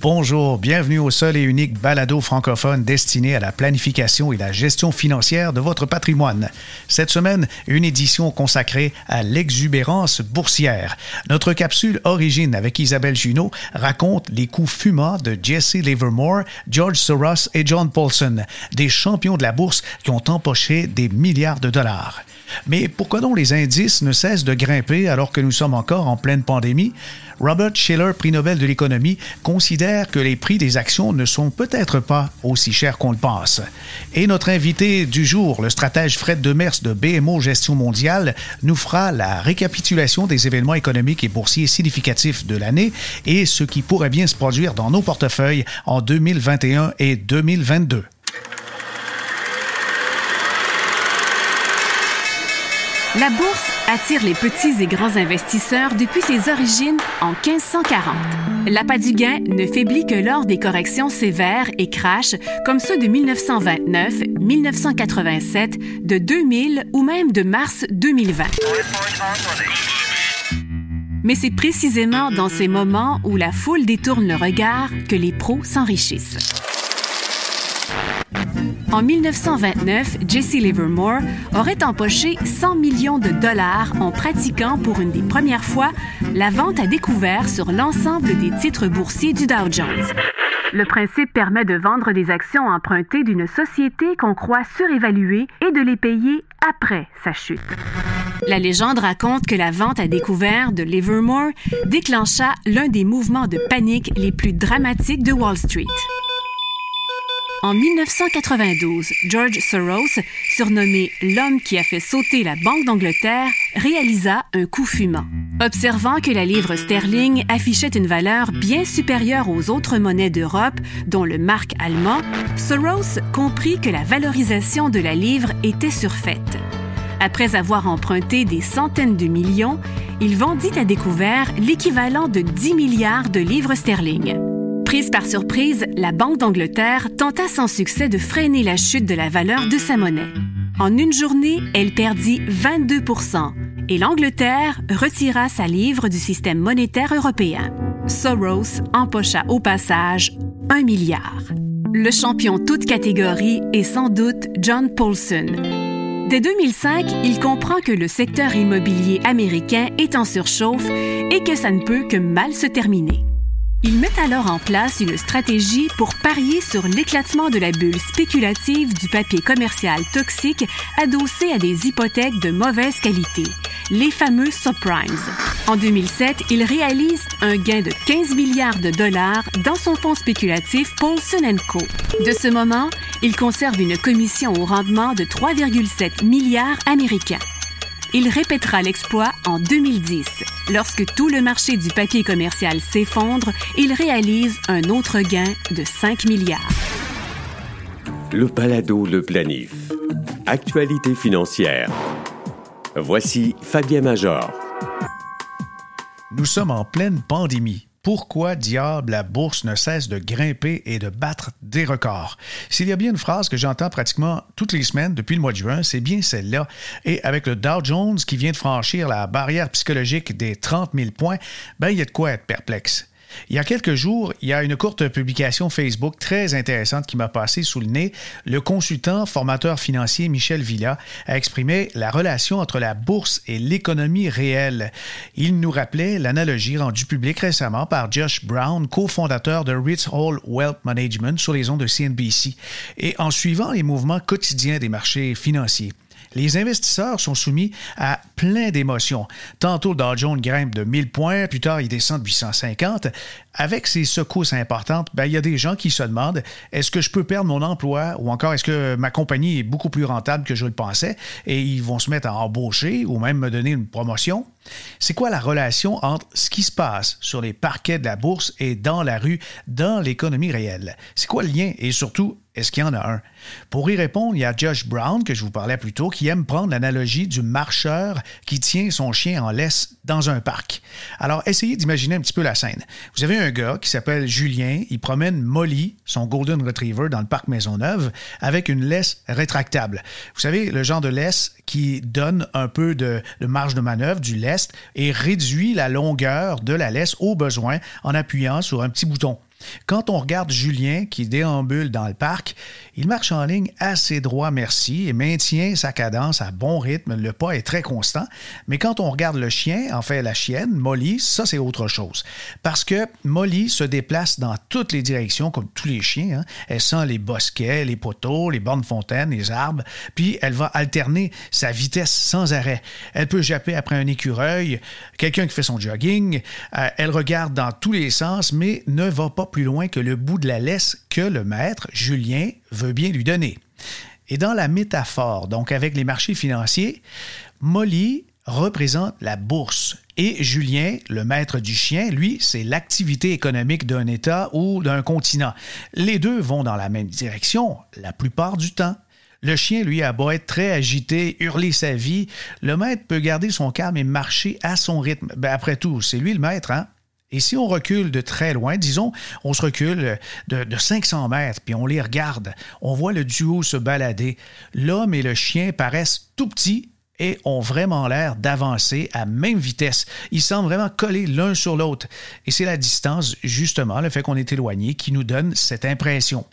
Bonjour, bienvenue au seul et unique balado francophone destiné à la planification et la gestion financière de votre patrimoine. Cette semaine, une édition consacrée à l'exubérance boursière. Notre capsule Origine avec Isabelle Junot raconte les coups fumants de Jesse Livermore, George Soros et John Paulson, des champions de la bourse qui ont empoché des milliards de dollars. Mais pourquoi donc les indices ne cessent de grimper alors que nous sommes encore en pleine pandémie? Robert Schiller, prix Nobel de l'économie, considère que les prix des actions ne sont peut-être pas aussi chers qu'on le pense. Et notre invité du jour, le stratège Fred Demers de BMO Gestion mondiale, nous fera la récapitulation des événements économiques et boursiers significatifs de l'année et ce qui pourrait bien se produire dans nos portefeuilles en 2021 et 2022. La bourse attire les petits et grands investisseurs depuis ses origines en 1540. L'appât du gain ne faiblit que lors des corrections sévères et crash comme ceux de 1929, 1987, de 2000 ou même de mars 2020. Mais c'est précisément dans ces moments où la foule détourne le regard que les pros s'enrichissent. En 1929, Jesse Livermore aurait empoché 100 millions de dollars en pratiquant pour une des premières fois la vente à découvert sur l'ensemble des titres boursiers du Dow Jones. Le principe permet de vendre des actions empruntées d'une société qu'on croit surévaluée et de les payer après sa chute. La légende raconte que la vente à découvert de Livermore déclencha l'un des mouvements de panique les plus dramatiques de Wall Street. En 1992, George Soros, surnommé l'homme qui a fait sauter la Banque d'Angleterre, réalisa un coup fumant. Observant que la livre sterling affichait une valeur bien supérieure aux autres monnaies d'Europe, dont le marque allemand, Soros comprit que la valorisation de la livre était surfaite. Après avoir emprunté des centaines de millions, il vendit à découvert l'équivalent de 10 milliards de livres sterling. Prise par surprise, la Banque d'Angleterre tenta sans succès de freiner la chute de la valeur de sa monnaie. En une journée, elle perdit 22% et l'Angleterre retira sa livre du système monétaire européen. Soros empocha au passage un milliard. Le champion toute catégorie est sans doute John Paulson. Dès 2005, il comprend que le secteur immobilier américain est en surchauffe et que ça ne peut que mal se terminer. Il met alors en place une stratégie pour parier sur l'éclatement de la bulle spéculative du papier commercial toxique adossé à des hypothèques de mauvaise qualité, les fameux subprimes. En 2007, il réalise un gain de 15 milliards de dollars dans son fonds spéculatif Paulson Co. De ce moment, il conserve une commission au rendement de 3,7 milliards américains. Il répétera l'exploit en 2010. Lorsque tout le marché du papier commercial s'effondre, il réalise un autre gain de 5 milliards. Le balado Le Planif. Actualité financière. Voici Fabien Major. Nous sommes en pleine pandémie pourquoi diable la bourse ne cesse de grimper et de battre des records? S'il y a bien une phrase que j'entends pratiquement toutes les semaines depuis le mois de juin, c'est bien celle-là. Et avec le Dow Jones qui vient de franchir la barrière psychologique des 30 000 points, ben, il y a de quoi être perplexe. Il y a quelques jours, il y a une courte publication Facebook très intéressante qui m'a passé sous le nez. Le consultant formateur financier Michel Villa a exprimé la relation entre la bourse et l'économie réelle. Il nous rappelait l'analogie rendue publique récemment par Josh Brown, cofondateur de Ritz Hall Wealth Management sur les ondes de CNBC, et en suivant les mouvements quotidiens des marchés financiers les investisseurs sont soumis à plein d'émotions. Tantôt, le Dow Jones grimpe de 1000 points, plus tard, il descend de 850. Avec ces secousses importantes, ben, il y a des gens qui se demandent est-ce que je peux perdre mon emploi ou encore est-ce que ma compagnie est beaucoup plus rentable que je le pensais? Et ils vont se mettre à embaucher ou même me donner une promotion C'est quoi la relation entre ce qui se passe sur les parquets de la bourse et dans la rue, dans l'économie réelle? C'est quoi le lien? Et surtout, est-ce qu'il y en a un? Pour y répondre, il y a Josh Brown, que je vous parlais plus tôt, qui aime prendre l'analogie du marcheur qui tient son chien en laisse dans un parc. Alors, essayez d'imaginer un petit peu la scène. Vous avez un gars qui s'appelle Julien, il promène Molly, son Golden Retriever, dans le parc Maisonneuve, avec une laisse rétractable. Vous savez, le genre de laisse qui donne un peu de, de marge de manœuvre, du et réduit la longueur de la laisse au besoin en appuyant sur un petit bouton. Quand on regarde Julien qui déambule dans le parc, il marche en ligne assez droit, merci, et maintient sa cadence à bon rythme. Le pas est très constant. Mais quand on regarde le chien, en fait la chienne, Molly, ça c'est autre chose. Parce que Molly se déplace dans toutes les directions, comme tous les chiens. Hein. Elle sent les bosquets, les poteaux, les bornes fontaines, les arbres, puis elle va alterner sa vitesse sans arrêt. Elle peut japper après un écureuil, quelqu'un qui fait son jogging. Euh, elle regarde dans tous les sens, mais ne va pas plus loin que le bout de la laisse que le maître, Julien, veut bien lui donner. Et dans la métaphore, donc avec les marchés financiers, Molly représente la bourse et Julien, le maître du chien, lui, c'est l'activité économique d'un État ou d'un continent. Les deux vont dans la même direction la plupart du temps. Le chien, lui, a beau être très agité, hurler sa vie, le maître peut garder son calme et marcher à son rythme. Ben, après tout, c'est lui le maître, hein? Et si on recule de très loin, disons, on se recule de, de, 500 mètres, puis on les regarde, on voit le duo se balader. L'homme et le chien paraissent tout petits et ont vraiment l'air d'avancer à même vitesse. Ils semblent vraiment collés l'un sur l'autre. Et c'est la distance, justement, le fait qu'on est éloigné, qui nous donne cette impression.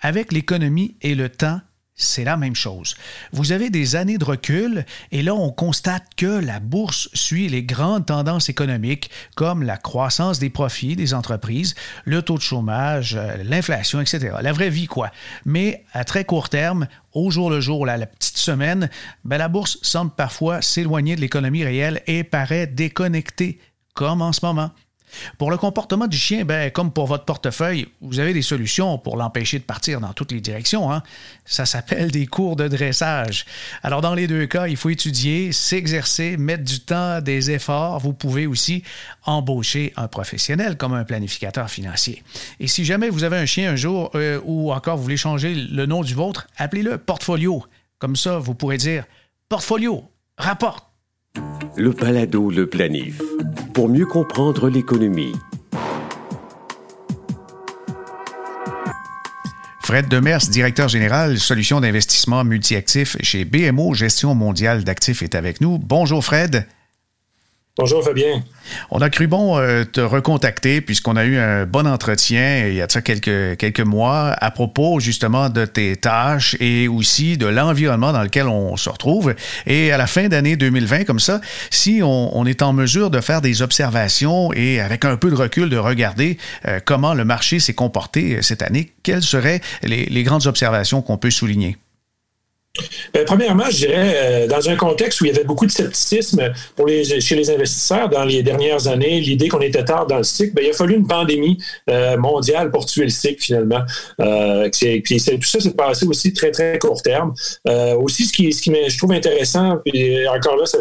Avec l'économie et le temps, c'est la même chose. Vous avez des années de recul et là, on constate que la bourse suit les grandes tendances économiques comme la croissance des profits des entreprises, le taux de chômage, euh, l'inflation, etc. La vraie vie, quoi. Mais à très court terme, au jour le jour, la petite semaine, ben, la bourse semble parfois s'éloigner de l'économie réelle et paraît déconnectée, comme en ce moment. Pour le comportement du chien, ben, comme pour votre portefeuille, vous avez des solutions pour l'empêcher de partir dans toutes les directions. Hein? Ça s'appelle des cours de dressage. Alors, dans les deux cas, il faut étudier, s'exercer, mettre du temps, des efforts. Vous pouvez aussi embaucher un professionnel comme un planificateur financier. Et si jamais vous avez un chien un jour euh, ou encore vous voulez changer le nom du vôtre, appelez-le portfolio. Comme ça, vous pourrez dire portfolio, rapporte. Le balado, le planif pour mieux comprendre l'économie. Fred Demers, directeur général solutions d'investissement multiactifs chez BMO Gestion mondiale d'actifs, est avec nous. Bonjour Fred. Bonjour Fabien. On a cru bon euh, te recontacter puisqu'on a eu un bon entretien il y a ça quelques, quelques mois à propos justement de tes tâches et aussi de l'environnement dans lequel on se retrouve. Et à la fin d'année 2020, comme ça, si on, est en mesure de faire des observations et avec un peu de recul de regarder euh, comment le marché s'est comporté euh, cette année, quelles seraient les grandes observations qu'on peut souligner? Ben, premièrement, je dirais, euh, dans un contexte où il y avait beaucoup de scepticisme chez les investisseurs dans les dernières années, l'idée qu'on était tard dans le cycle, ben, il a fallu une pandémie euh, mondiale pour tuer le cycle finalement. Euh, tout ça s'est passé aussi très, très court terme. aussi, ce qui, ce qui je trouve intéressant, puis encore là, ça,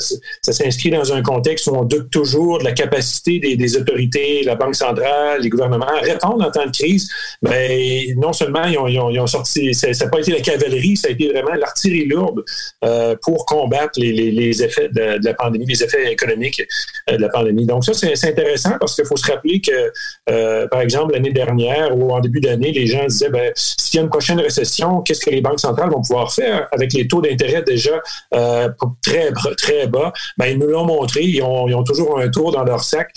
s'inscrit dans un contexte où on doute toujours de la capacité des, autorités, la Banque centrale, les gouvernements à répondre en temps de crise. Ben, non seulement ils ont, sorti, ça n'a pas été la cavalerie, ça a été vraiment lourde euh, pour combattre les, effets de, la pandémie, les effets économiques euh, de la pandémie. Donc ça, c'est intéressant parce qu'il faut se rappeler que, euh, par exemple, l'année dernière ou en début d'année, les gens disaient, ben, s'il y a une prochaine récession, qu'est-ce que les banques centrales vont pouvoir faire avec les taux d'intérêt déjà très, très bas? Ben, ils nous l'ont montré, ils ont, toujours un tour dans leur sac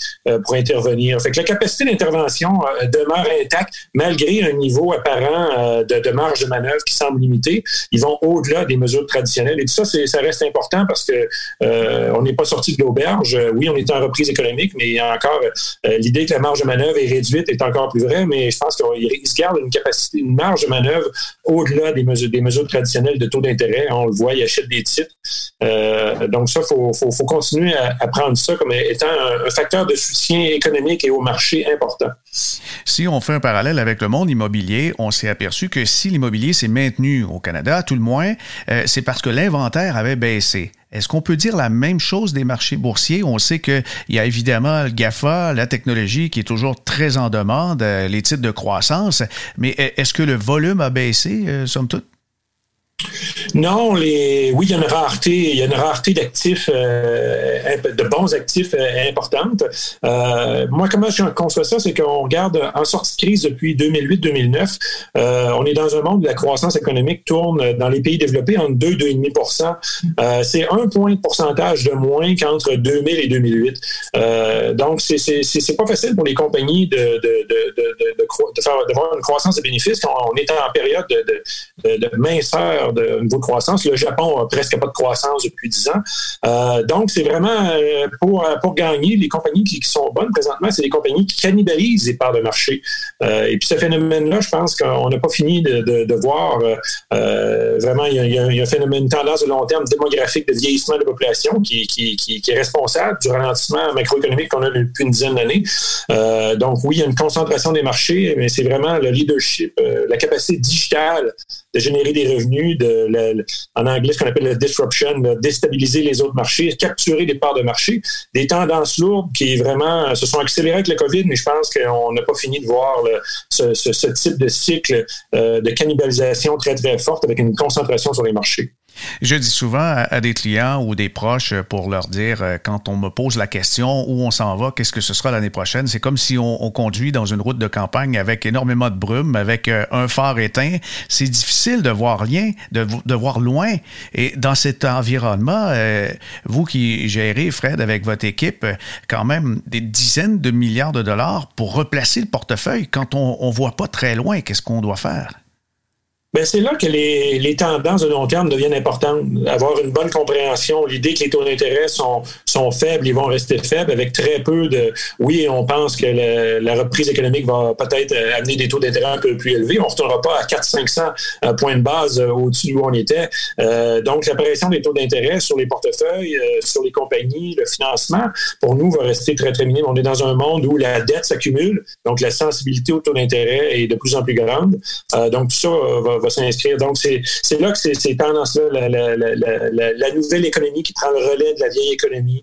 pour intervenir. Fait que la capacité d'intervention demeure intacte malgré un niveau apparent de, de marge de manœuvre qui semble limité. Ils vont au-delà des mesures traditionnelles. Et tout ça, ça reste important parce que euh, on n'est pas sorti de l'auberge. Oui, on est en reprise économique, mais encore euh, l'idée que la marge de manœuvre est réduite est encore plus vraie. Mais je pense qu'il se garde une capacité, une marge de manœuvre au-delà des mesures, des mesures traditionnelles de taux d'intérêt. On le voit, il achète des titres. Euh, donc ça, il faut, continuer à, prendre ça comme étant un, facteur de soutien économique et au marché important. Si on fait un parallèle avec le monde immobilier, on s'est aperçu que si l'immobilier s'est maintenu au Canada, tout le moins, euh, c'est parce que l'inventaire avait baissé. Est-ce qu'on peut dire la même chose des marchés boursiers? On sait qu'il y a évidemment le GAFA, la technologie qui est toujours très en demande, euh, les titres de croissance, mais est-ce que le volume a baissé, somme toute? Non, oui, il y a une rareté, il y a une rareté d'actifs, euh, de bons actifs euh. Euh, moi, comment je conçois ça, c'est qu'on regarde en sortie de crise depuis 2008-2009, on est dans un monde où la croissance économique tourne dans les pays développés entre 2 2,5% C'est un point de pourcentage de moins qu'entre 2000 et 2008. donc, c'est pas facile pour les compagnies de, faire, une croissance de bénéfices quand on est en période de, de minceur de niveau de croissance. Le Japon a presque pas de croissance depuis 10 ans. Euh, donc, c'est vraiment euh, pour, pour gagner, les compagnies qui, sont bonnes présentement, c'est les compagnies qui cannibalisent les parts de marché. Euh, et puis, ce phénomène-là, je pense qu'on n'a pas fini de, de, voir vraiment, il y, a, un phénomène, tendance de long terme démographique de vieillissement de la population qui, qui, qui, est responsable du ralentissement macroéconomique qu'on a depuis une dizaine d'années. donc, oui, il y a une concentration des marchés, mais c'est vraiment le leadership, la capacité digitale de générer des revenus, de, en anglais, ce qu'on appelle la disruption, de déstabiliser les autres marchés, capturer des parts de marché, des tendances lourdes qui vraiment se sont accélérées avec le COVID, mais je pense qu'on n'a pas fini de voir ce, type de cycle euh, de cannibalisation très, très forte avec une concentration sur les marchés. Je dis souvent à, des clients ou des proches pour leur dire, euh, quand on me pose la question où on s'en va, qu'est-ce que ce sera l'année prochaine, c'est comme si on, conduit dans une route de campagne avec énormément de brume, avec euh, un phare éteint. C'est difficile de voir rien, de, voir loin. Et dans cet environnement, euh, vous qui gérez, Fred, avec votre équipe, quand même des dizaines de milliards de dollars pour replacer le portefeuille, quand on ne voit pas très loin, qu'est-ce qu'on doit faire? Ben, c'est là que les, les, tendances de long terme deviennent importantes. Avoir une bonne compréhension, l'idée que les taux d'intérêt sont, sont faibles, ils vont rester faibles avec très peu de... Oui, on pense que la reprise économique va peut-être amener des taux d'intérêt un peu plus élevés. On ne retournera pas à 400-500 euh, points de base euh, au-dessus où on était. Euh, donc, l'apparition des taux d'intérêt sur les portefeuilles, sur les compagnies, le financement, pour nous, va rester très, très minime. On est dans un monde où la dette s'accumule, donc la sensibilité aux taux d'intérêt est de plus en plus grande. donc, tout ça va va s'inscrire. Donc, c'est là que c'est tendances-là, la, la, nouvelle économie qui prend le relais de la vieille économie.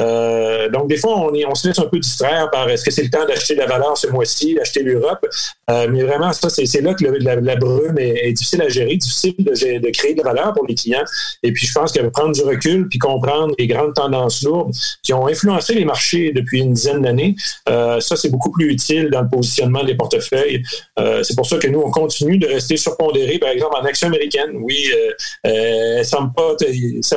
Euh, donc, des fois, on, on se laisse un peu distraire par est-ce que c'est le temps d'acheter de la valeur ce mois-ci, d'acheter l'Europe? Euh, mais vraiment, ça, c'est là que la, brume est, difficile à gérer, difficile de, créer de la valeur pour les clients. Et puis, je pense que prendre du recul puis comprendre les grandes tendances lourdes qui ont influencé les marchés depuis une dizaine d'années, euh, ça, c'est beaucoup plus utile dans le positionnement des portefeuilles. c'est pour ça que nous, on continue de rester surpondérés, par exemple, en action américaine. Oui, elle ne semble pas,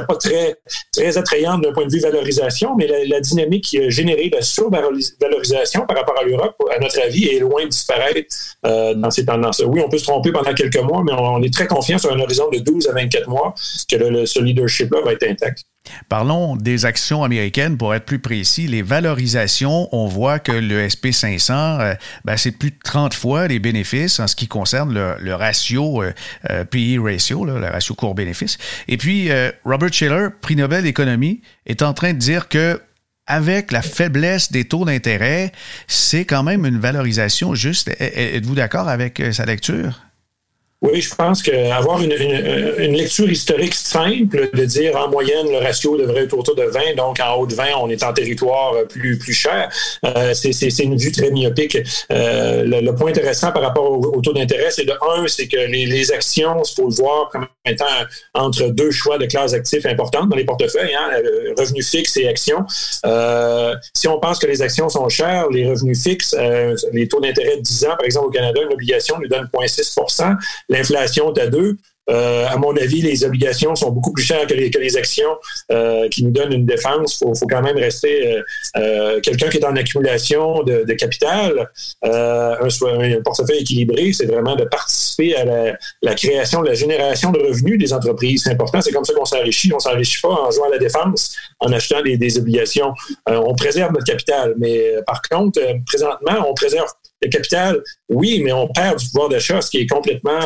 pas très, très attrayante d'un point de vue valorisation, mais la, dynamique qui a généré la survalorisation par rapport à l'Europe, à notre avis, est loin de disparaître euh, dans ces tendances-là. Oui, on peut se tromper pendant quelques mois, mais on, est très confiant sur un horizon de 12 à 24 mois que le, ce leadership-là va être intact. Parlons des actions américaines pour être plus précis. Les valorisations, on voit que le SP500, euh, ben, c'est plus de 30 fois les bénéfices en ce qui concerne le, ratio euh, euh PE ratio, le ratio court-bénéfice. Et puis, euh, Robert Shiller, prix Nobel d'économie, est en train de dire que avec la faiblesse des taux d'intérêt, c'est quand même une valorisation juste. Êtes-vous d'accord avec sa lecture? Oui, je pense qu'avoir une, une, lecture historique simple, de dire en moyenne le ratio devrait être autour de 20, donc en haut de 20, on est en territoire plus, plus cher, euh, c'est une vue très myopique. Euh, le, point intéressant par rapport au, taux d'intérêt, c'est de un, c'est que les, les actions, il faut le voir comme étant entre deux choix de classes actifs importantes dans les portefeuilles, hein, revenus fixes et actions. Euh, si on pense que les actions sont chères, les revenus fixes, euh, les taux d'intérêt de 10 ans, par exemple au Canada, une obligation nous donne 0,6 l'inflation est à 2 euh, à mon avis, les obligations sont beaucoup plus chères que les, actions euh, qui nous donnent une défense. Il faut, quand même rester euh, quelqu'un qui est en accumulation de, capital, un, portefeuille équilibré, c'est vraiment de participer à la, création, la génération de revenus des entreprises. C'est important, c'est comme ça qu'on s'enrichit. On s'enrichit pas en jouant à la défense, en achetant des, des obligations. on préserve notre capital, mais par contre, présentement, on préserve le capital, oui, mais on perd du pouvoir d'achat, ce qui est complètement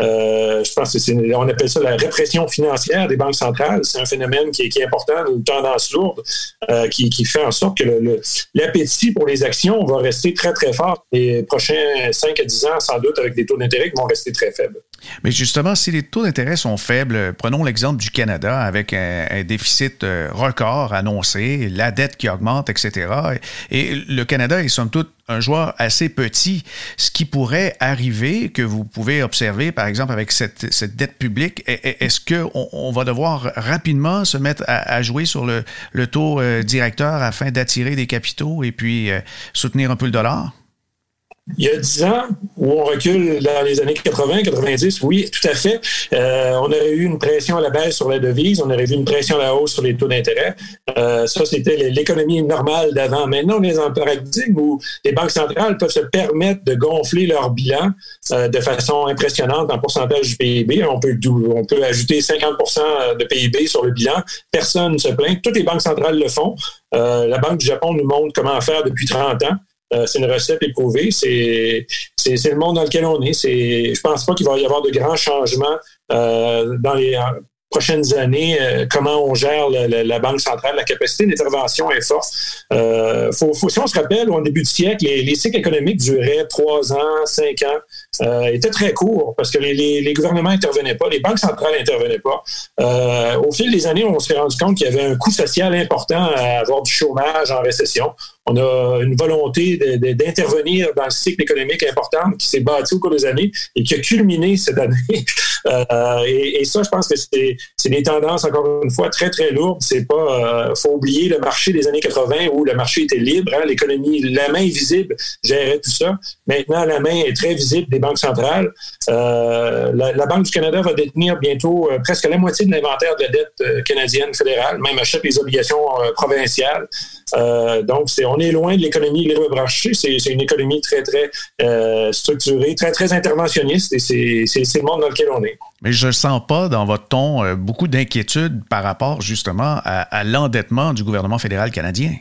euh, je pense que c'est, on appelle ça la répression financière des banques centrales. C'est un phénomène qui est, qui est important, une tendance lourde, euh, qui, qui, fait en sorte que le, l'appétit pour les actions va rester très, très fort les prochains 5 à 10 ans, sans doute, avec des taux d'intérêt qui vont rester très faibles. Mais justement, si les taux d'intérêt sont faibles, prenons l'exemple du Canada avec un, déficit euh, record annoncé, la dette qui augmente, etc. Et le Canada est somme toute un joueur assez petit, ce qui pourrait arriver, que vous pouvez observer, par exemple, avec cette, dette publique, est-ce qu'on on va devoir rapidement se mettre à, jouer sur le, taux euh, directeur afin d'attirer des capitaux et puis euh, soutenir un peu le dollar? Il y a 10 ans, où on recule dans les années 80, 90, oui, tout à fait. Euh, on aurait eu une pression à la baisse sur la devise, on aurait vu une pression à la hausse sur les taux d'intérêt. Euh, ça, c'était l'économie normale d'avant. Maintenant, on est en paradigme où les banques centrales peuvent se permettre de gonfler leur bilan euh, de façon impressionnante en pourcentage du PIB. On peut, on peut ajouter 50% de PIB sur le bilan. Personne ne se plaint. Toutes les banques centrales le font. la Banque du Japon nous montre comment faire depuis 30 ans. Euh, c'est une recette éprouvée. C'est, le monde dans lequel on est. C'est, je pense pas qu'il va y avoir de grands changements euh, dans les prochaines années, euh, comment on gère la Banque centrale. La capacité d'intervention est forte. si on se rappelle, au début du siècle, les, cycles économiques duraient trois ans, cinq ans, étaient très courts parce que les, gouvernements n'intervenaient pas, les banques centrales n'intervenaient pas. au fil des années, on s'est rendu compte qu'il y avait un coût social important à avoir du chômage en récession on a une volonté d'intervenir dans le cycle économique important qui s'est bâti au cours des années et qui a culminé cette année. Euh, et, ça, je pense que c'est des tendances, encore une fois, très, très lourdes. C'est pas, euh, faut oublier le marché des années 80 où le marché était libre, hein, l'économie, la main visible gérait tout ça. Maintenant, la main est très visible des banques centrales. Euh, la, Banque du Canada va détenir bientôt presque la moitié de l'inventaire de la dette canadienne fédérale, même achète les obligations provinciales. donc, c'est on est loin de l'économie libre branchée. C'est une économie très, très euh, structurée, très, très interventionniste et c'est le monde dans lequel on est. Mais je ne sens pas dans votre ton euh, beaucoup d'inquiétude par rapport justement à l'endettement du gouvernement fédéral canadien.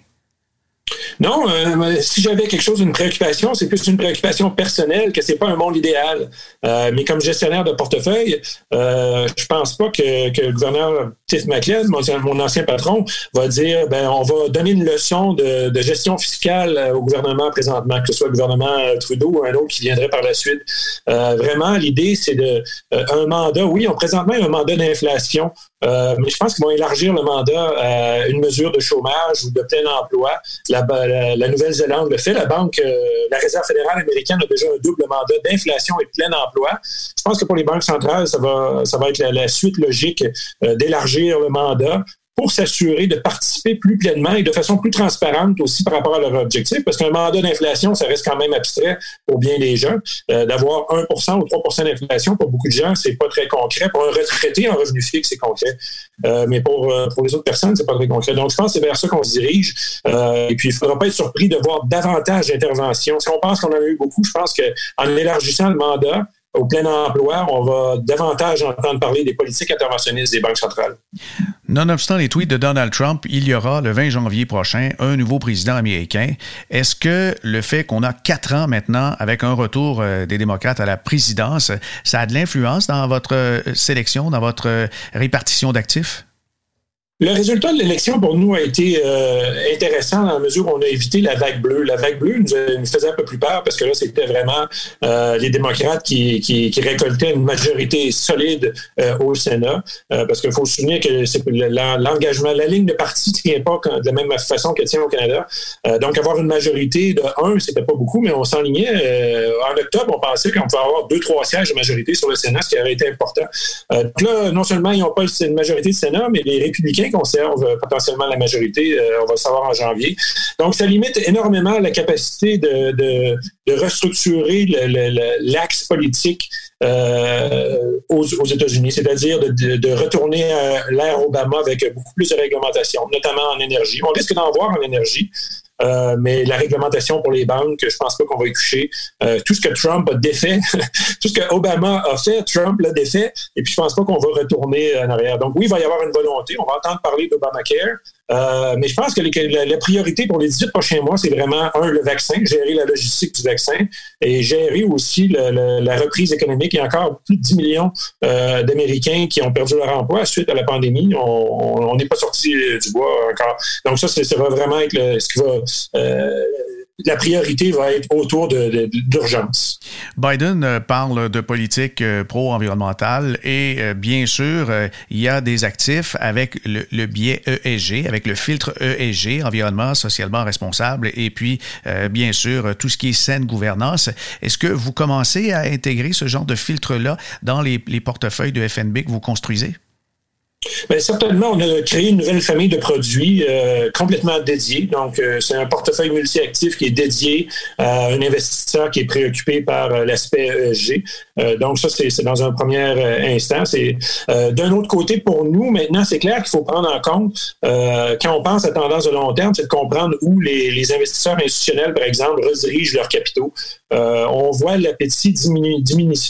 Non, euh, si j'avais quelque chose, une préoccupation, c'est plus une préoccupation personnelle que c'est pas un monde idéal. Euh, mais comme gestionnaire de portefeuille, euh, je pense pas que, le gouverneur Tiff McLeod, mon, ancien patron, va dire ben on va donner une leçon de, gestion fiscale au gouvernement présentement, que ce soit le gouvernement Trudeau ou un autre qui viendrait par la suite. vraiment, l'idée, c'est de un mandat. Oui, on présentement un mandat d'inflation euh, mais je pense qu'ils vont élargir le mandat à une mesure de chômage ou de plein emploi. La, la, Nouvelle-Zélande le fait. La Banque, euh, la Réserve fédérale américaine a déjà un double mandat d'inflation et de plein emploi. Je pense que pour les banques centrales, ça va, ça va être la, suite logique euh, d'élargir le mandat pour s'assurer de participer plus pleinement et de façon plus transparente aussi par rapport à leur objectif, parce qu'un mandat d'inflation, ça reste quand même abstrait pour bien des gens. Euh, d'avoir 1% ou 3% d'inflation, pour beaucoup de gens, c'est pas très concret. Pour un retraité en revenu fixe, c'est concret. Euh, mais pour, euh, pour les autres personnes, c'est pas très concret. Donc, je pense que c'est vers ça qu'on se dirige. et puis, il faudra pas être surpris de voir davantage d'interventions. Si on pense qu'on en a eu beaucoup, je pense qu'en élargissant le mandat, au plein emploi, on va davantage entendre parler des politiques interventionnistes des banques centrales. Nonobstant les tweets de Donald Trump, il y aura le 20 janvier prochain un nouveau président américain. Est-ce que le fait qu'on a quatre ans maintenant avec un retour euh, des démocrates à la présidence, ça a de l'influence dans votre euh, sélection, dans votre euh, répartition d'actifs? Le résultat de l'élection pour nous a été euh, intéressant dans la mesure où on a évité la vague bleue. La vague bleue nous, faisait un peu plus peur parce que là, c'était vraiment euh, les démocrates qui, récoltaient une majorité solide euh, au Sénat. parce qu'il faut se souvenir que l'engagement, la ligne de parti ne tient pas de la même façon qu'elle tient au Canada. donc, avoir une majorité de 1, c'était pas beaucoup, mais on s'enlignait. en octobre, on pensait qu'on pouvait avoir deux, trois sièges de majorité sur le Sénat, ce qui avait été important. donc là, non seulement ils n'ont pas une majorité de Sénat, mais les républicains conserve euh, potentiellement la majorité. Euh, on va le savoir en janvier. Donc, ça limite énormément la capacité de, restructurer l'axe politique euh, aux, États-Unis, c'est-à-dire de, retourner à l'ère Obama avec beaucoup plus de réglementation, notamment en énergie. On risque d'en voir en énergie. Euh, mais la réglementation pour les banques, je pense pas qu'on va y toucher. Euh, tout ce que Trump a défait, tout ce que Obama a fait, Trump l'a défait, et puis je pense pas qu'on va retourner en arrière. Donc oui, il va y avoir une volonté. On va entendre parler d'Obamacare, euh, mais je pense que la, priorité pour les 18 prochains mois, c'est vraiment, un, le vaccin, gérer la logistique du vaccin et gérer aussi la reprise économique. Il y a encore plus de 10 millions euh, d'Américains qui ont perdu leur emploi suite à la pandémie. On n'est pas sorti du bois encore. Donc ça, ça va vraiment être ce qui va la priorité va être autour de, d'urgence. Biden euh, parle de politique euh, pro-environnementale et euh, bien sûr, il y a des actifs avec le, biais ESG, avec le filtre ESG, environnement socialement responsable, et puis bien sûr tout ce qui est saine gouvernance. Est-ce que vous commencez à intégrer ce genre de filtre-là dans les, les portefeuilles de FNB que vous construisez? Bien, certainement, on a créé une nouvelle famille de produits euh, complètement dédiés. Donc, euh, c'est un portefeuille multi-actif qui est dédié à un investisseur qui est préoccupé par euh, l'aspect ESG. Donc, ça, c'est dans un premier instant. Et d'un autre côté, pour nous, maintenant, c'est clair qu'il faut prendre en compte, quand on pense à tendance de long terme, c'est de comprendre où les, les, investisseurs institutionnels, par exemple, redirigent leurs capitaux. on voit l'appétit diminu,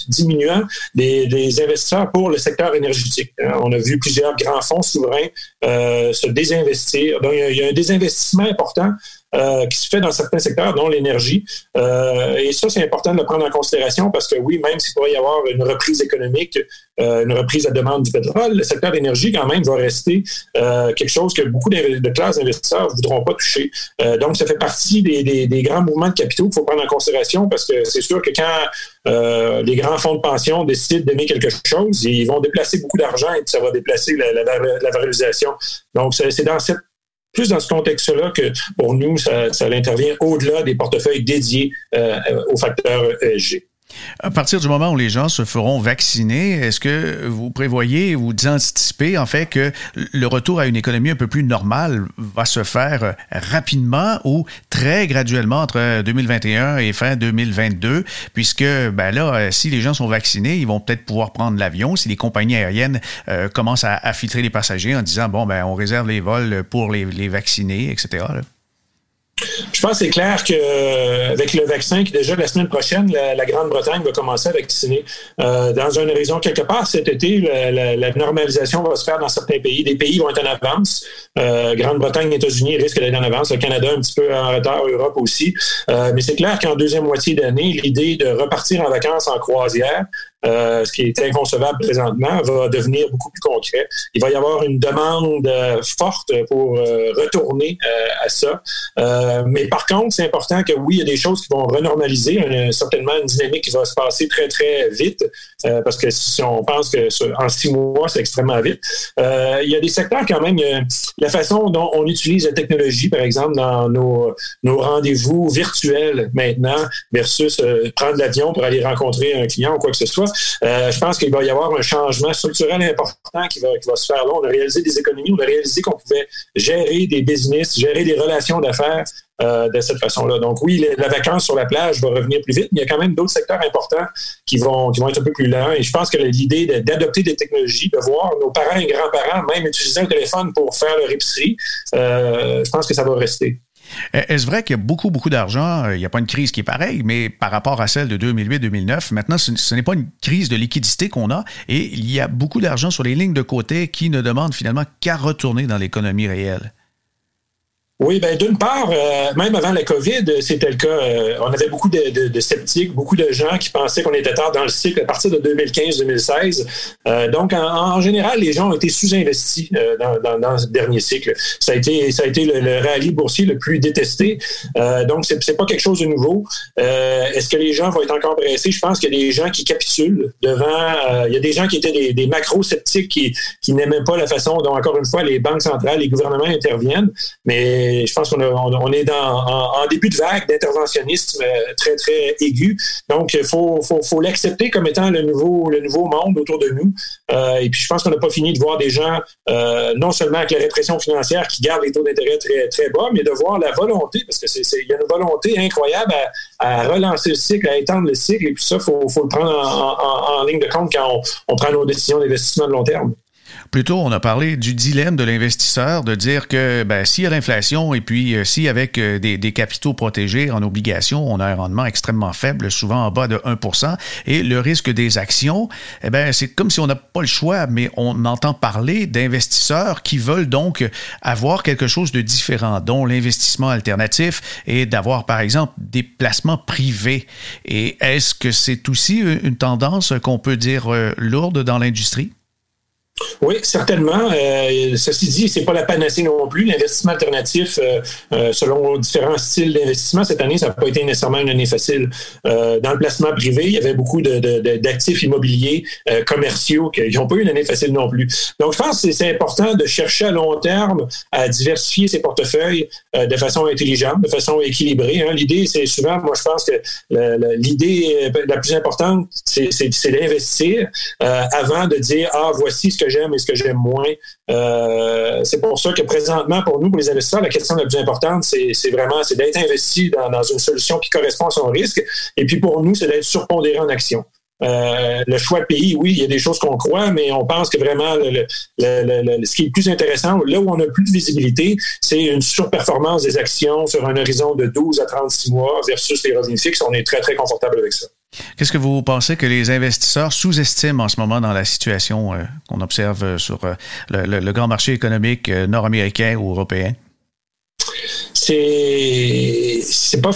diminuant des, des, investisseurs pour le secteur énergétique. Hein. On a vu plusieurs grands fonds souverains euh, se désinvestir. Donc, il y, a, un désinvestissement important euh, qui se fait dans certains secteurs, dont l'énergie. Euh, et ça, c'est important de le prendre en considération parce que oui, même s'il pourrait y avoir une reprise économique, une reprise à demande du pétrole, le secteur d'énergie, quand même, va rester quelque chose que beaucoup de classes d'investisseurs ne voudront pas toucher. donc, ça fait partie des, grands mouvements de capitaux qu'il faut prendre en considération parce que c'est sûr que quand les grands fonds de pension décident d'aimer quelque chose, ils vont déplacer beaucoup d'argent et ça va déplacer la, la, la valorisation. Donc, c'est dans cette plus dans ce contexte-là que pour nous, ça, intervient au-delà des portefeuilles dédiés euh, aux facteurs ESG. À partir du moment où les gens se feront vacciner, est-ce que vous prévoyez, vous anticipez en fait que le retour à une économie un peu plus normale va se faire rapidement ou très graduellement entre 2021 et fin 2022, puisque ben là, si les gens sont vaccinés, ils vont peut-être pouvoir prendre l'avion. Si les compagnies aériennes euh, commencent à, filtrer les passagers en disant bon ben on réserve les vols pour les, les vacciner, etc. Je pense que c'est clair qu'avec le vaccin, qui déjà la semaine prochaine, la, Grande-Bretagne va commencer à vacciner. Euh, dans un horizon quelque part cet été, la, normalisation va se faire dans certains pays. Des pays vont être en avance. Euh, Grande-Bretagne, États-Unis risquent d'être en avance. Le Canada un petit peu en retard, Europe aussi. Euh, mais c'est clair qu'en deuxième moitié d'année, l'idée de repartir en vacances en croisière, euh, ce qui est inconcevable présentement, va devenir beaucoup plus concret. Il va y avoir une demande euh, forte pour euh, retourner à ça. mais par contre, c'est important que oui, il y a des choses qui vont renormaliser, certainement une dynamique qui va se passer très, très vite, parce que si on pense que en six mois, c'est extrêmement vite. il y a des secteurs quand même, la façon dont on utilise la technologie, par exemple, dans nos rendez-vous virtuels maintenant, versus prendre l'avion pour aller rencontrer un client ou quoi que ce soit, euh, je pense qu'il va y avoir un changement structurel important qui va, se faire là. On a réalisé des économies, on a réalisé qu'on pouvait gérer des business, gérer des relations d'affaires euh, de cette façon-là. Donc oui, la vacance sur la plage va revenir plus vite, mais il y a quand même d'autres secteurs importants qui vont, être un peu plus lents. Et je pense que l'idée d'adopter des technologies, de voir nos parents et grands-parents même utiliser un téléphone pour faire leur épicerie, euh, je pense que ça va rester. Est-ce vrai qu'il y a beaucoup, beaucoup d'argent? Il n'y a pas une crise qui est pareille, mais par rapport à celle de 2008-2009, maintenant, ce, n'est pas une crise de liquidité qu'on a et il y a beaucoup d'argent sur les lignes de côté qui ne demandent finalement qu'à retourner dans l'économie réelle. Oui, ben d'une part, euh, même avant la COVID, c'était le cas. Euh, on avait beaucoup de, sceptiques, beaucoup de gens qui pensaient qu'on était tard dans le cycle à partir de 2015-2016. Euh, donc, en, général, les gens ont été sous-investis dans, ce dernier cycle. Ça a été, ça a été le, rallye boursier le plus détesté. donc, c'est, c'est pas quelque chose de nouveau. est-ce que les gens vont être encore pressés? Je pense qu'il y a des gens qui capitulent devant. il y a des gens qui étaient des, des macro-sceptiques qui, qui n'aimaient pas la façon dont, encore une fois, les banques centrales, les gouvernements interviennent. Mais je pense qu'on on, est en, début de vague d'interventionnisme euh, très, très aigu. Donc, il faut, faut, l'accepter comme étant le nouveau, monde autour de nous. Euh, et puis, je pense qu'on n'a pas fini de voir des gens, euh, non seulement avec la répression financière qui gardent les taux d'intérêt très, très bas, mais de voir la volonté, parce que c'est, il y a une volonté incroyable à, relancer le cycle, à étendre le cycle. Et puis ça, il faut, le prendre en, ligne de compte quand on prend nos décisions d'investissement de long terme. Plutôt, on a parlé du dilemme de l'investisseur, de dire que ben, s'il y a l'inflation et puis euh, si avec euh, des, capitaux protégés en obligation, on a un rendement extrêmement faible, souvent en bas de 1% et le risque des actions, eh ben, c'est comme si on n'a pas le choix, mais on entend parler d'investisseurs qui veulent donc avoir quelque chose de différent, dont l'investissement alternatif et d'avoir, par exemple, des placements privés. Et est-ce que c'est aussi une tendance qu'on peut dire euh, lourde dans l'industrie? Oui, certainement. Euh, ceci dit, c'est pas la panacée non plus. L'investissement alternatif, euh, euh, selon différents styles d'investissement, cette année, ça n'a pas été nécessairement une année facile. dans le placement privé, il y avait beaucoup d'actifs immobiliers commerciaux qui n'ont pas eu une année facile non plus. Donc, je pense que c'est important de chercher à long terme à diversifier ses portefeuilles de façon intelligente, de façon équilibrée. Hein. L'idée, c'est souvent, moi, je pense que l'idée la plus importante, c'est d'investir avant de dire, ah, voici ce que j'aime et ce que j'aime moins. Euh, c'est pour ça que présentement, pour nous, pour les investisseurs, la question la plus importante, c'est vraiment c'est d'être investi dans, une solution qui correspond à son risque. Et puis pour nous, c'est d'être surpondéré en action. Euh, le choix de pays, oui, il y a des choses qu'on croit, mais on pense que vraiment, ce qui est le plus intéressant, là où on a plus de visibilité, c'est une surperformance des actions sur un horizon de 12 à 36 mois versus les revenus fixes. On est très, très confortable avec ça. Qu'est-ce que vous pensez que les investisseurs sous-estiment en ce moment dans la situation euh, qu'on observe sur euh, le, grand marché économique nord-américain ou européen? C'est pas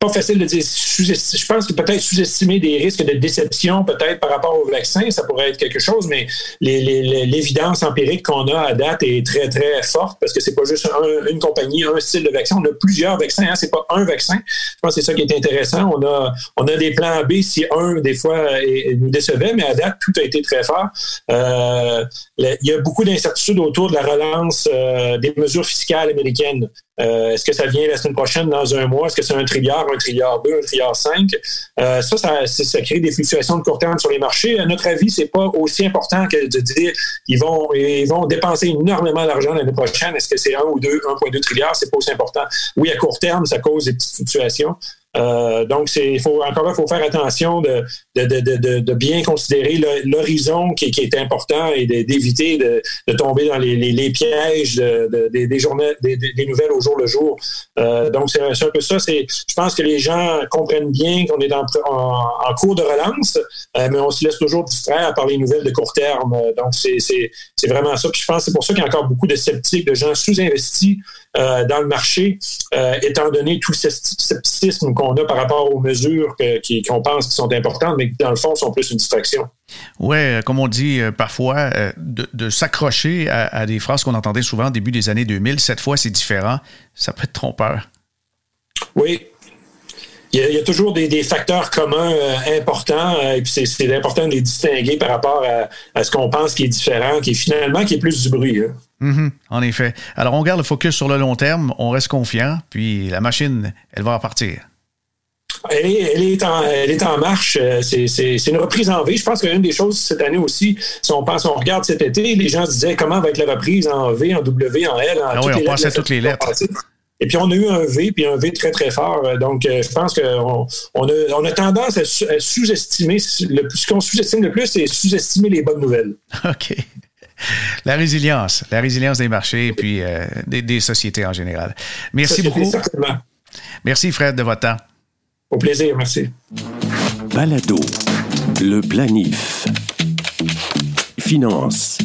pas facile de dire je pense que peut-être sous-estimer des risques de déception peut-être par rapport au vaccin ça pourrait être quelque chose mais l'évidence empirique qu'on a à date est très très forte parce que c'est pas juste une compagnie un style de vaccin. On a plusieurs vaccins hein, c'est pas un vaccin. Je pense que c'est ça qui est intéressant. On a on a des plans B si un des fois nous décevait mais à date tout a été très fort. Euh, il y a beaucoup d'incertitudes autour de la relance euh, des mesures fiscales américaines euh, est-ce que ça vient la semaine prochaine, dans un mois? Est-ce que c'est un trilliard, un trilliard 2, un trilliard 5? Euh, ça, ça, ça, crée des fluctuations de court terme sur les marchés. À notre avis, c'est pas aussi important que de dire qu'ils vont, ils vont dépenser énormément d'argent l'année prochaine. Est-ce que c'est 1 ou 2, 1,2 trilliard? C'est pas aussi important. Oui, à court terme, ça cause des petites fluctuations. Euh, donc, faut, encore il faut faire attention de, de, de, de bien considérer l'horizon qui, qui, est important et d'éviter de, tomber dans les, les, pièges des, des, des, nouvelles au jour le jour. Euh, donc, c'est un peu ça. Je pense que les gens comprennent bien qu'on est en, en, cours de relance, euh, mais on se laisse toujours distraire par les nouvelles de court terme. Donc, c'est, c'est vraiment ça. Puis je pense que c'est pour ça qu'il y a encore beaucoup de sceptiques, de gens sous-investis euh, dans le marché, euh, étant donné tout ce scepticisme qu'on a par rapport aux mesures qu'on pense qui sont importantes, mais qui, dans le fond, sont plus une distraction. Oui, euh, comme on dit parfois, de, s'accrocher à, des phrases qu'on entendait souvent au début des années 2000. Cette fois, c'est différent. Ça peut être trompeur. Oui, il y, a, toujours des, facteurs communs importants, et puis c'est important de les distinguer par rapport à, ce qu'on pense qui est différent, qui est finalement qui est plus du bruit. Hein. Mhm, en effet. Alors, on garde le focus sur le long terme, on reste confiant, puis la machine, elle va repartir. Elle est, elle est, en, elle est en marche. Euh, c'est une reprise en V. Je pense qu'une des choses cette année aussi, si on pense, on regarde cet été, les gens se disaient comment va être la reprise en V, en W, en L, en ah oui, on pensait toutes les lettres. Et puis on a eu un V, puis un V très, très fort. Donc, euh, je pense qu'on on a, on a tendance à, sous-estimer. Ce qu'on sous-estime le plus, c'est sous-estimer les bonnes nouvelles. OK. La résilience, la résilience des marchés et puis euh, des, sociétés en général. Merci beaucoup. Merci Fred de votre temps. Au plaisir, merci. Balado, le planif. Finance.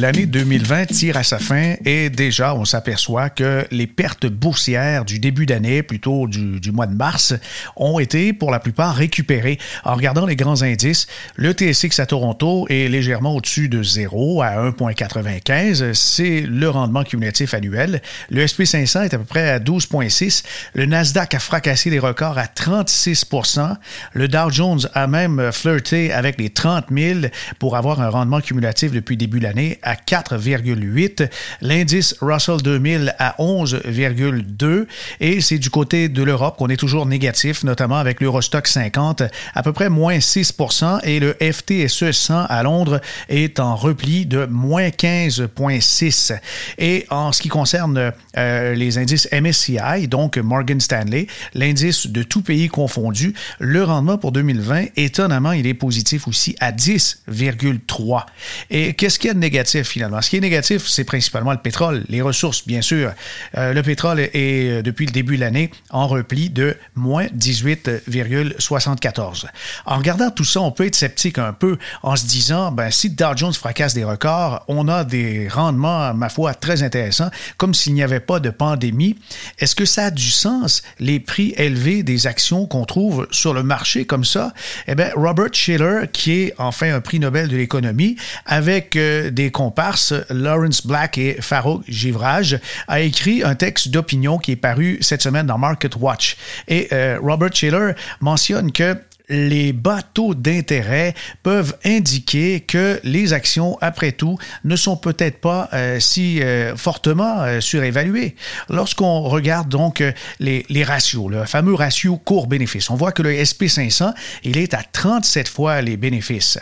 L'année 2020 tire à sa fin et déjà on s'aperçoit que les pertes boursières du début d'année, plutôt du, mois de mars, ont été pour la plupart récupérées. En regardant les grands indices, le TSX à Toronto est légèrement au-dessus de 0 à 1,95. C'est le rendement cumulatif annuel. Le SP500 est à peu près à 12,6. Le Nasdaq a fracassé les records à 36% Le Dow Jones a même flirté avec les 30 000 pour avoir un rendement cumulatif depuis début de l'année à 4,8, l'indice Russell 2000 à 11,2 et c'est du côté de l'Europe qu'on est toujours négatif, notamment avec l'Eurostock 50 à peu près moins 6% et le FTSE 100 à Londres est en repli de moins 15,6. Et en ce qui concerne euh, les indices MSCI, donc Morgan Stanley, l'indice de tout pays confondu, le rendement pour 2020, étonnamment, il est positif aussi à 10,3. Et qu'est-ce qu'il y a de négatif positif finalement. Ce qui est négatif, c'est principalement le pétrole, les ressources, bien sûr. Euh, le pétrole est, depuis le début de l'année, en repli de moins 18,74. En regardant tout ça, on peut être sceptique un peu en se disant, ben, si Dow Jones fracasse des records, on a des rendements, ma foi, très intéressants, comme s'il n'y avait pas de pandémie. Est-ce que ça a du sens, les prix élevés des actions qu'on trouve sur le marché comme ça? Eh bien, Robert Schiller, qui est enfin un prix Nobel de l'économie, avec euh, des comparses, Lawrence Black et Farouk Givrage, a écrit un texte d'opinion qui est paru cette semaine dans Market Watch. Et euh, Robert Schiller mentionne que les bas taux d'intérêt peuvent indiquer que les actions, après tout, ne sont peut-être pas euh, si euh, fortement surévaluées. Lorsqu'on regarde donc les, les, ratios, le fameux ratio court-bénéfice, on voit que le SP500, il est à 37 fois les bénéfices.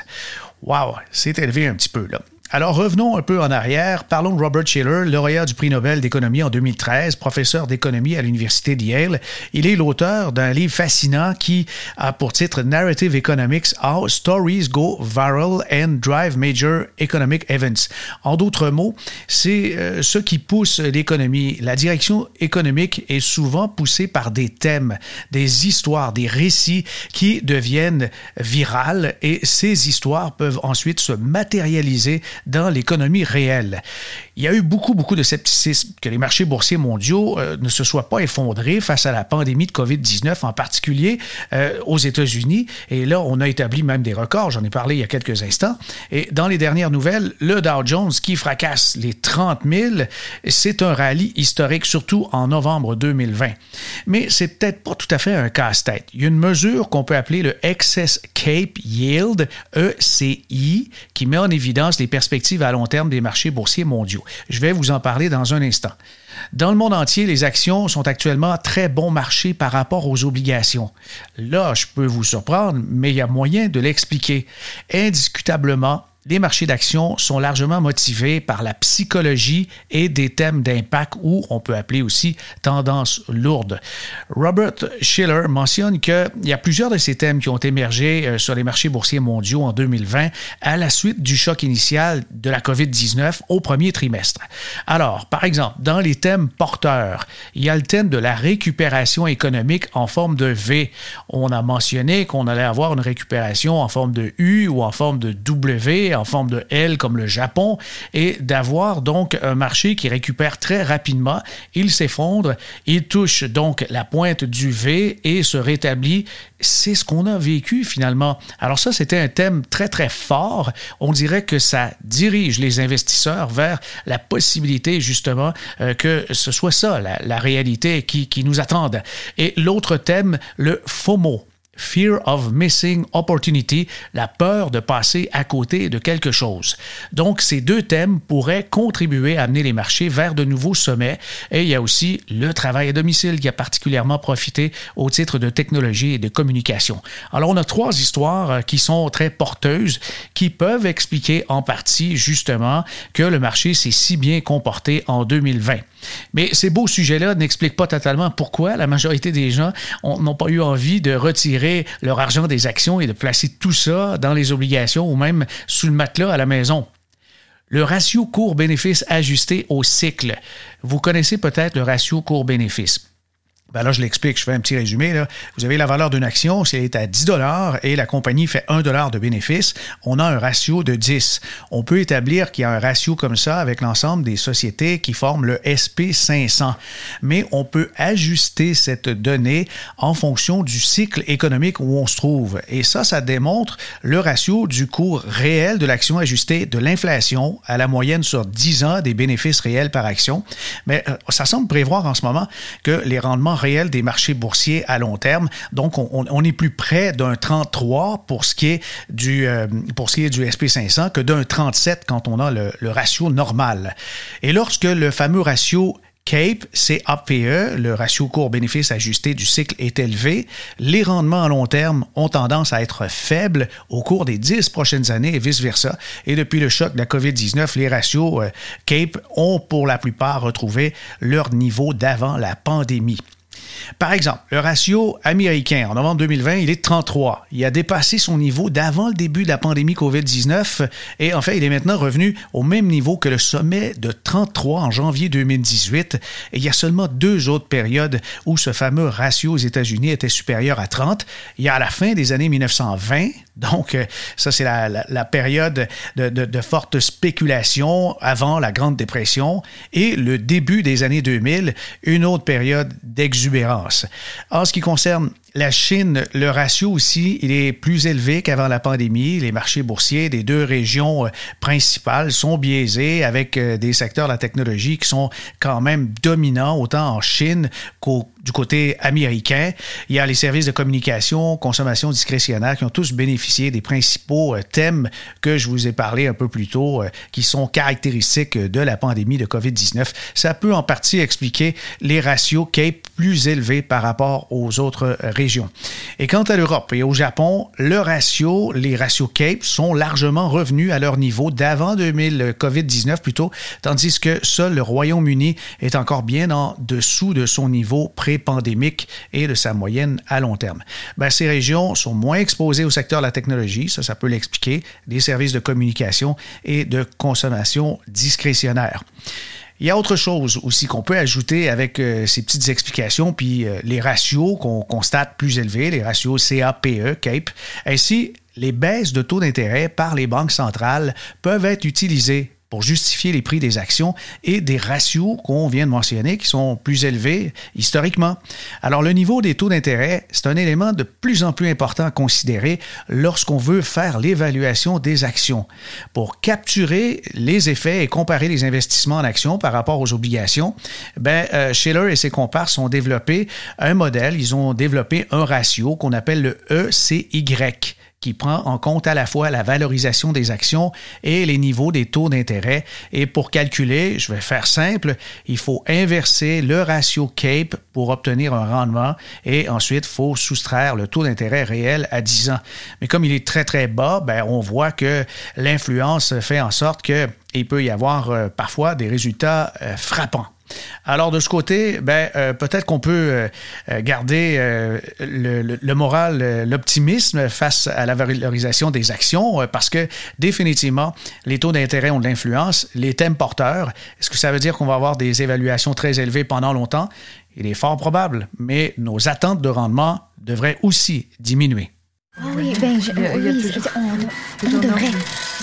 Wow, c'est élevé un petit peu là. Alors revenons un peu en arrière. Parlons de Robert Shiller, lauréat du prix Nobel d'économie en 2013, professeur d'économie à l'Université de Yale. Il est l'auteur d'un livre fascinant qui a pour titre Narrative Economics How Stories Go Viral and Drive Major Economic Events. En d'autres mots, c'est euh, ce qui pousse l'économie. La direction économique est souvent poussée par des thèmes, des histoires, des récits qui deviennent virales et ces histoires peuvent ensuite se matérialiser dans l'économie réelle. Il y a eu beaucoup, beaucoup de scepticisme que les marchés boursiers mondiaux euh, ne se soient pas effondrés face à la pandémie de COVID-19, en particulier euh, aux États-Unis. Et là, on a établi même des records, j'en ai parlé il y a quelques instants. Et dans les dernières nouvelles, le Dow Jones qui fracasse les 30 000, c'est un rallye historique, surtout en novembre 2020. Mais c'est peut-être pas tout à fait un casse-tête. Il y a une mesure qu'on peut appeler le Excess Cape Yield, ECI, qui met en évidence les perspectives à long terme des marchés boursiers mondiaux. Je vais vous en parler dans un instant. Dans le monde entier, les actions sont actuellement très bon marché par rapport aux obligations. Là, je peux vous surprendre, mais il y a moyen de l'expliquer. Indiscutablement, les marchés d'actions sont largement motivés par la psychologie et des thèmes d'impact ou on peut appeler aussi tendance lourde. Robert Schiller mentionne qu'il y a plusieurs de ces thèmes qui ont émergé euh, sur les marchés boursiers mondiaux en 2020 à la suite du choc initial de la COVID-19 au premier trimestre. Alors, par exemple, dans les thèmes porteurs, il y a le thème de la récupération économique en forme de V. On a mentionné qu'on allait avoir une récupération en forme de U ou en forme de W en forme de L comme le Japon et d'avoir donc un marché qui récupère très rapidement. Il s'effondre, il touche donc la pointe du V et se rétablit. C'est ce qu'on a vécu finalement. Alors ça, c'était un thème très très fort. On dirait que ça dirige les investisseurs vers la possibilité justement euh, que ce soit ça, la, réalité qui, qui nous attende. Et l'autre thème, le FOMO. Fear of Missing Opportunity, la peur de passer à côté de quelque chose. Donc, ces deux thèmes pourraient contribuer à amener les marchés vers de nouveaux sommets. Et il y a aussi le travail à domicile qui a particulièrement profité au titre de technologie et de communication. Alors, on a trois histoires euh, qui sont très porteuses, qui peuvent expliquer en partie justement que le marché s'est si bien comporté en 2020. Mais ces beaux sujets-là n'expliquent pas totalement pourquoi la majorité des gens n'ont pas eu envie de retirer leur argent des actions et de placer tout ça dans les obligations ou même sous le matelas à la maison. Le ratio court-bénéfice ajusté au cycle. Vous connaissez peut-être le ratio court-bénéfice. Ben là, je l'explique, je fais un petit résumé. Là. Vous avez la valeur d'une action, si elle est à 10 dollars et la compagnie fait 1 dollar de bénéfice, on a un ratio de 10. On peut établir qu'il y a un ratio comme ça avec l'ensemble des sociétés qui forment le SP500. Mais on peut ajuster cette donnée en fonction du cycle économique où on se trouve. Et ça, ça démontre le ratio du cours réel de l'action ajustée de l'inflation à la moyenne sur 10 ans des bénéfices réels par action. Mais euh, ça semble prévoir en ce moment que les rendements réel des marchés boursiers à long terme. Donc, on, est plus près d'un 33 pour ce qui est du, euh, pour ce qui est du SP500 que d'un 37 quand on a le, le ratio normal. Et lorsque le fameux ratio CAPE, CAPE, le ratio court-bénéfice ajusté du cycle est élevé. Les rendements à long terme ont tendance à être faibles au cours des dix prochaines années et vice-versa. Et depuis le choc de la COVID-19, les ratios euh, CAPE ont pour la plupart retrouvé leur niveau d'avant la pandémie. Par exemple, le ratio américain en novembre 2020, il est de 33. Il a dépassé son niveau d'avant le début de la pandémie COVID-19 et en fait, il est maintenant revenu au même niveau que le sommet de 33 en janvier 2018. Et il y a seulement deux autres périodes où ce fameux ratio aux États-Unis était supérieur à 30. Il y a à la fin des années 1920, donc euh, ça c'est la, période de, de forte spéculation avant la Grande Dépression, et le début des années 2000, une autre période En ce qui concerne la Chine, le ratio aussi, il est plus élevé qu'avant la pandémie. Les marchés boursiers des deux régions euh, principales sont biaisés avec euh, des secteurs de la technologie qui sont quand même dominants autant en Chine qu'au du côté américain. Il y a les services de communication, consommation discrétionnaire qui ont tous bénéficié des principaux euh, thèmes que je vous ai parlé un peu plus tôt, qui sont caractéristiques de la pandémie de COVID-19. Ça peut en partie expliquer les ratios CAPE plus élevés par rapport aux autres Et quant à l'Europe et au Japon, le ratio, les ratios CAPE sont largement revenus à leur niveau d'avant 2000 COVID-19 plutôt, tandis que seul le Royaume-Uni est encore bien en dessous de son niveau pré-pandémique et de sa moyenne à long terme. Ben, ces régions sont moins exposées au secteur de la technologie, ça, ça peut l'expliquer, des services de communication et de consommation discrétionnaire. Il y a autre chose aussi qu'on peut ajouter avec euh, ces petites explications, puis euh, les ratios qu'on constate plus élevés, les ratios CAPE, CAPE. Ainsi, les baisses de taux d'intérêt par les banques centrales peuvent être utilisées pour justifier les prix des actions et des ratios qu'on vient de mentionner qui sont plus élevés historiquement. Alors le niveau des taux d'intérêt, c'est un élément de plus en plus important à considérer lorsqu'on veut faire l'évaluation des actions. Pour capturer les effets et comparer les investissements en actions par rapport aux obligations, ben, euh, Schiller et ses comparses ont développé un modèle, ils ont développé un ratio qu'on appelle le ECY qui prend en compte à la fois la valorisation des actions et les niveaux des taux d'intérêt. Et pour calculer, je vais faire simple, il faut inverser le ratio CAPE pour obtenir un rendement et ensuite, il faut soustraire le taux d'intérêt réel à 10 ans. Mais comme il est très, très bas, ben, on voit que l'influence fait en sorte qu'il peut y avoir euh, parfois des résultats euh, frappants. Alors de ce côté, ben, euh, peut-être qu'on peut, euh, euh, garder le, moral, l'optimisme face à la valorisation des actions, parce que définitivement, les taux d'intérêt ont de l'influence. Les thèmes porteurs, est-ce que ça veut dire qu'on va avoir des évaluations très élevées pendant longtemps? Il est fort probable, mais nos attentes de rendement devraient aussi diminuer. Ah oui, ben, je, oui, on, devrait.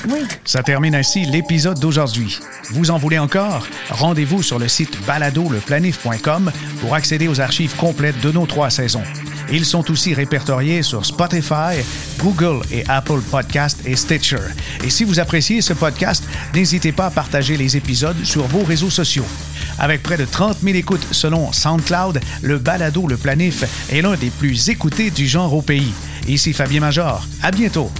Oui. Ça termine ainsi l'épisode d'aujourd'hui. Vous en voulez encore? Rendez-vous sur le site baladoleplanif.com pour accéder aux archives complètes de nos trois saisons. Ils sont aussi répertoriés sur Spotify, Google et Apple Podcast et Stitcher. Et si vous appréciez ce podcast, n'hésitez pas à partager les épisodes sur vos réseaux sociaux. Avec près de 30 000 écoutes selon SoundCloud, le balado Le Planif est l'un des plus écoutés du genre au pays. Ici Fabien Major. À bientôt.